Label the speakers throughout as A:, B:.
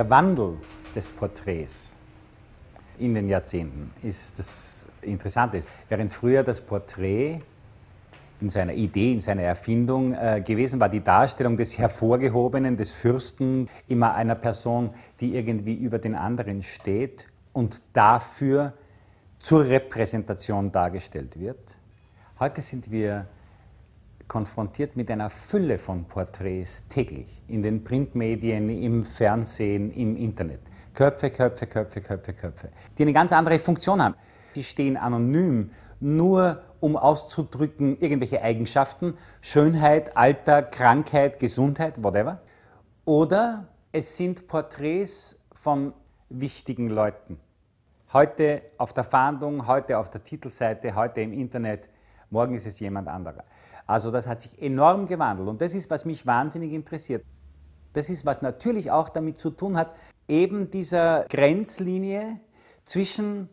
A: Der Wandel des Porträts in den Jahrzehnten ist das Interessante. Während früher das Porträt in seiner Idee, in seiner Erfindung äh, gewesen war, die Darstellung des Hervorgehobenen, des Fürsten, immer einer Person, die irgendwie über den anderen steht und dafür zur Repräsentation dargestellt wird. Heute sind wir konfrontiert mit einer Fülle von Porträts täglich in den Printmedien, im Fernsehen, im Internet. Köpfe, Köpfe, Köpfe, Köpfe, Köpfe, die eine ganz andere Funktion haben. Sie stehen anonym, nur um auszudrücken irgendwelche Eigenschaften, Schönheit, Alter, Krankheit, Gesundheit, whatever. Oder es sind Porträts von wichtigen Leuten. Heute auf der Fahndung, heute auf der Titelseite, heute im Internet, morgen ist es jemand anderer. Also das hat sich enorm gewandelt und das ist, was mich wahnsinnig interessiert. Das ist, was natürlich auch damit zu tun hat, eben dieser Grenzlinie zwischen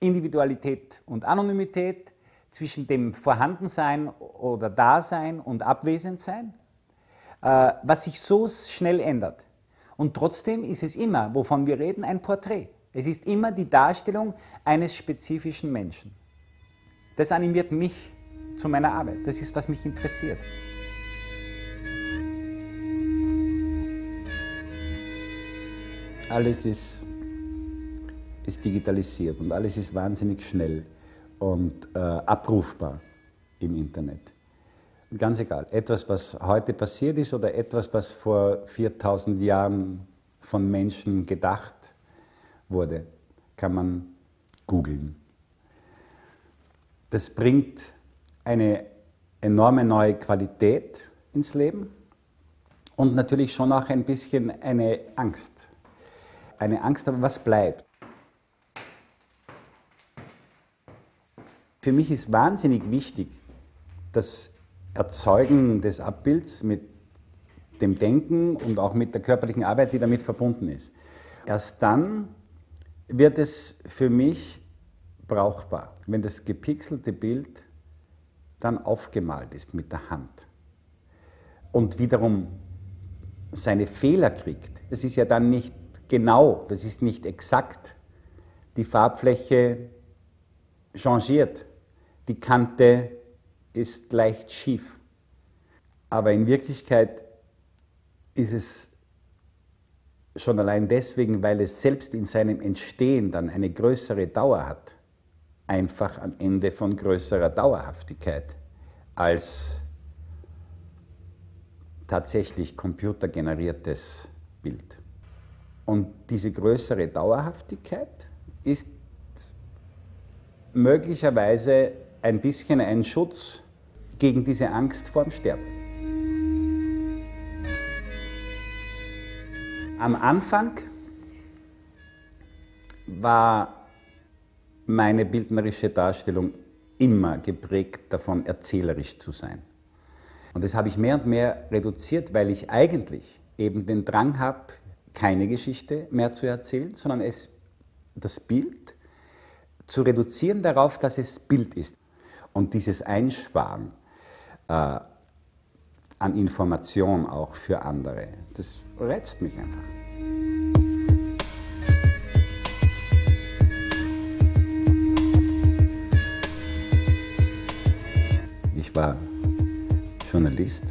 A: Individualität und Anonymität, zwischen dem Vorhandensein oder Dasein und Abwesendsein, äh, was sich so schnell ändert. Und trotzdem ist es immer, wovon wir reden, ein Porträt. Es ist immer die Darstellung eines spezifischen Menschen. Das animiert mich zu meiner Arbeit. Das ist, was mich interessiert. Alles ist, ist digitalisiert und alles ist wahnsinnig schnell und äh, abrufbar im Internet. Ganz egal, etwas, was heute passiert ist oder etwas, was vor 4000 Jahren von Menschen gedacht wurde, kann man googeln. Das bringt eine enorme neue Qualität ins Leben und natürlich schon auch ein bisschen eine Angst. Eine Angst, aber was bleibt. Für mich ist wahnsinnig wichtig, das Erzeugen des Abbilds mit dem Denken und auch mit der körperlichen Arbeit, die damit verbunden ist. Erst dann wird es für mich brauchbar, wenn das gepixelte Bild dann aufgemalt ist mit der Hand und wiederum seine Fehler kriegt. Es ist ja dann nicht genau, das ist nicht exakt. Die Farbfläche changiert, die Kante ist leicht schief. Aber in Wirklichkeit ist es schon allein deswegen, weil es selbst in seinem Entstehen dann eine größere Dauer hat, einfach am Ende von größerer Dauerhaftigkeit als tatsächlich computergeneriertes Bild. Und diese größere Dauerhaftigkeit ist möglicherweise ein bisschen ein Schutz gegen diese Angst vorm Sterben. Am Anfang war meine bildnerische Darstellung immer geprägt davon, erzählerisch zu sein. Und das habe ich mehr und mehr reduziert, weil ich eigentlich eben den Drang habe, keine Geschichte mehr zu erzählen, sondern es, das Bild zu reduzieren darauf, dass es Bild ist. Und dieses Einsparen äh, an Information auch für andere. Das reizt mich einfach. Ich war Journalist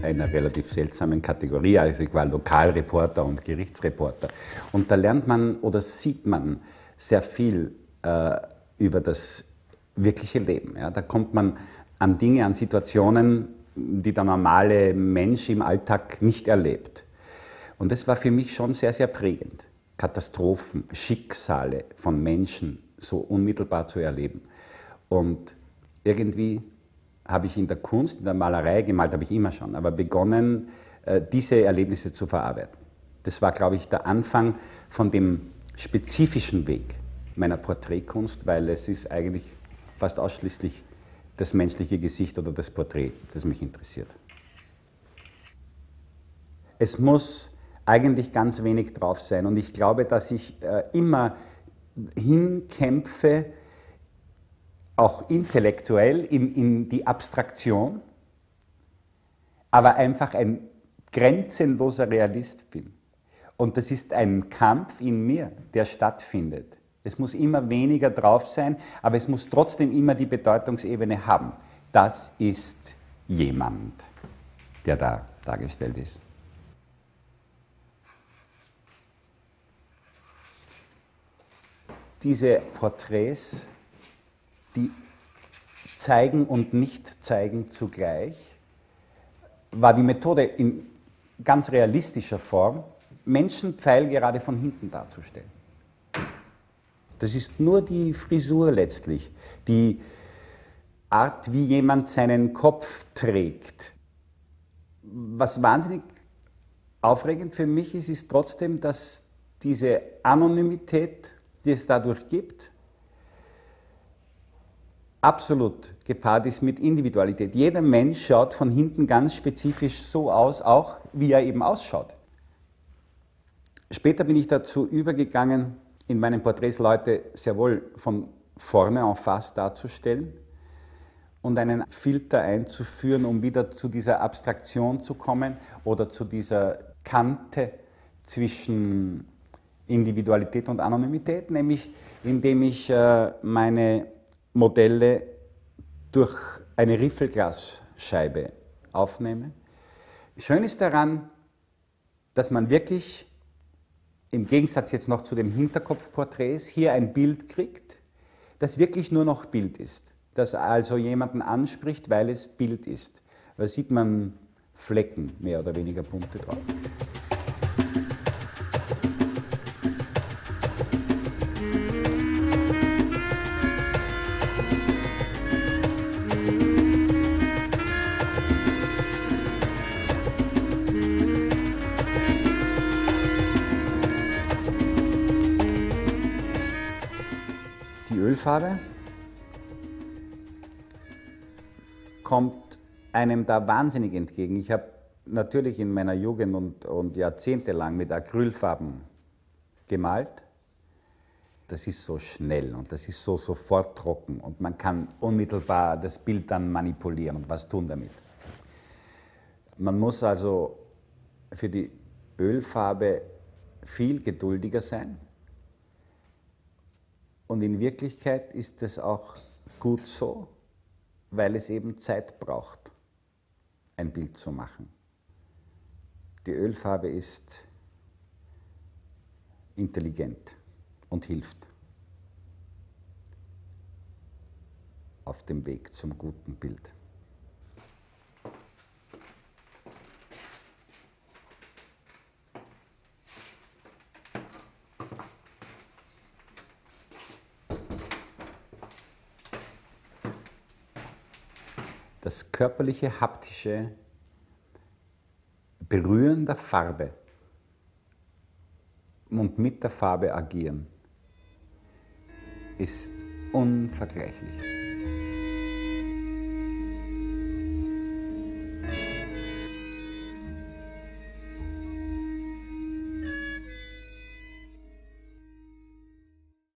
A: einer relativ seltsamen Kategorie. Also ich war Lokalreporter und Gerichtsreporter. Und da lernt man oder sieht man sehr viel äh, über das wirkliche Leben. Ja? Da kommt man an Dinge, an Situationen, die der normale Mensch im Alltag nicht erlebt. Und das war für mich schon sehr, sehr prägend. Katastrophen, Schicksale von Menschen so unmittelbar zu erleben. Und irgendwie habe ich in der Kunst, in der Malerei, gemalt habe ich immer schon, aber begonnen, äh, diese Erlebnisse zu verarbeiten. Das war, glaube ich, der Anfang von dem spezifischen Weg meiner Porträtkunst, weil es ist eigentlich fast ausschließlich das menschliche Gesicht oder das Porträt, das mich interessiert. Es muss eigentlich ganz wenig drauf sein und ich glaube, dass ich äh, immer hinkämpfe, auch intellektuell in, in die Abstraktion, aber einfach ein grenzenloser Realist bin. Und das ist ein Kampf in mir, der stattfindet. Es muss immer weniger drauf sein, aber es muss trotzdem immer die Bedeutungsebene haben. Das ist jemand, der da dargestellt ist. Diese Porträts, die zeigen und nicht zeigen zugleich, war die Methode in ganz realistischer Form, Menschen pfeilgerade von hinten darzustellen. Das ist nur die Frisur letztlich, die Art, wie jemand seinen Kopf trägt. Was wahnsinnig aufregend für mich ist, ist trotzdem, dass diese Anonymität, die es dadurch gibt, absolut gepaart ist mit Individualität. Jeder Mensch schaut von hinten ganz spezifisch so aus, auch wie er eben ausschaut. Später bin ich dazu übergegangen, in meinen Porträts Leute sehr wohl von vorne en face darzustellen und einen Filter einzuführen, um wieder zu dieser Abstraktion zu kommen oder zu dieser Kante zwischen Individualität und Anonymität, nämlich indem ich äh, meine Modelle durch eine Riffelglasscheibe aufnehme. Schön ist daran, dass man wirklich im Gegensatz jetzt noch zu den Hinterkopfporträts, hier ein Bild kriegt, das wirklich nur noch Bild ist. Das also jemanden anspricht, weil es Bild ist. Da sieht man Flecken, mehr oder weniger bunte drauf. Ölfarbe kommt einem da wahnsinnig entgegen. Ich habe natürlich in meiner Jugend und, und jahrzehntelang mit Acrylfarben gemalt. Das ist so schnell und das ist so sofort trocken und man kann unmittelbar das Bild dann manipulieren und was tun damit. Man muss also für die Ölfarbe viel geduldiger sein und in Wirklichkeit ist es auch gut so, weil es eben Zeit braucht, ein Bild zu machen. Die Ölfarbe ist intelligent und hilft auf dem Weg zum guten Bild. Das körperliche, haptische Berühren der Farbe und mit der Farbe agieren ist unvergleichlich.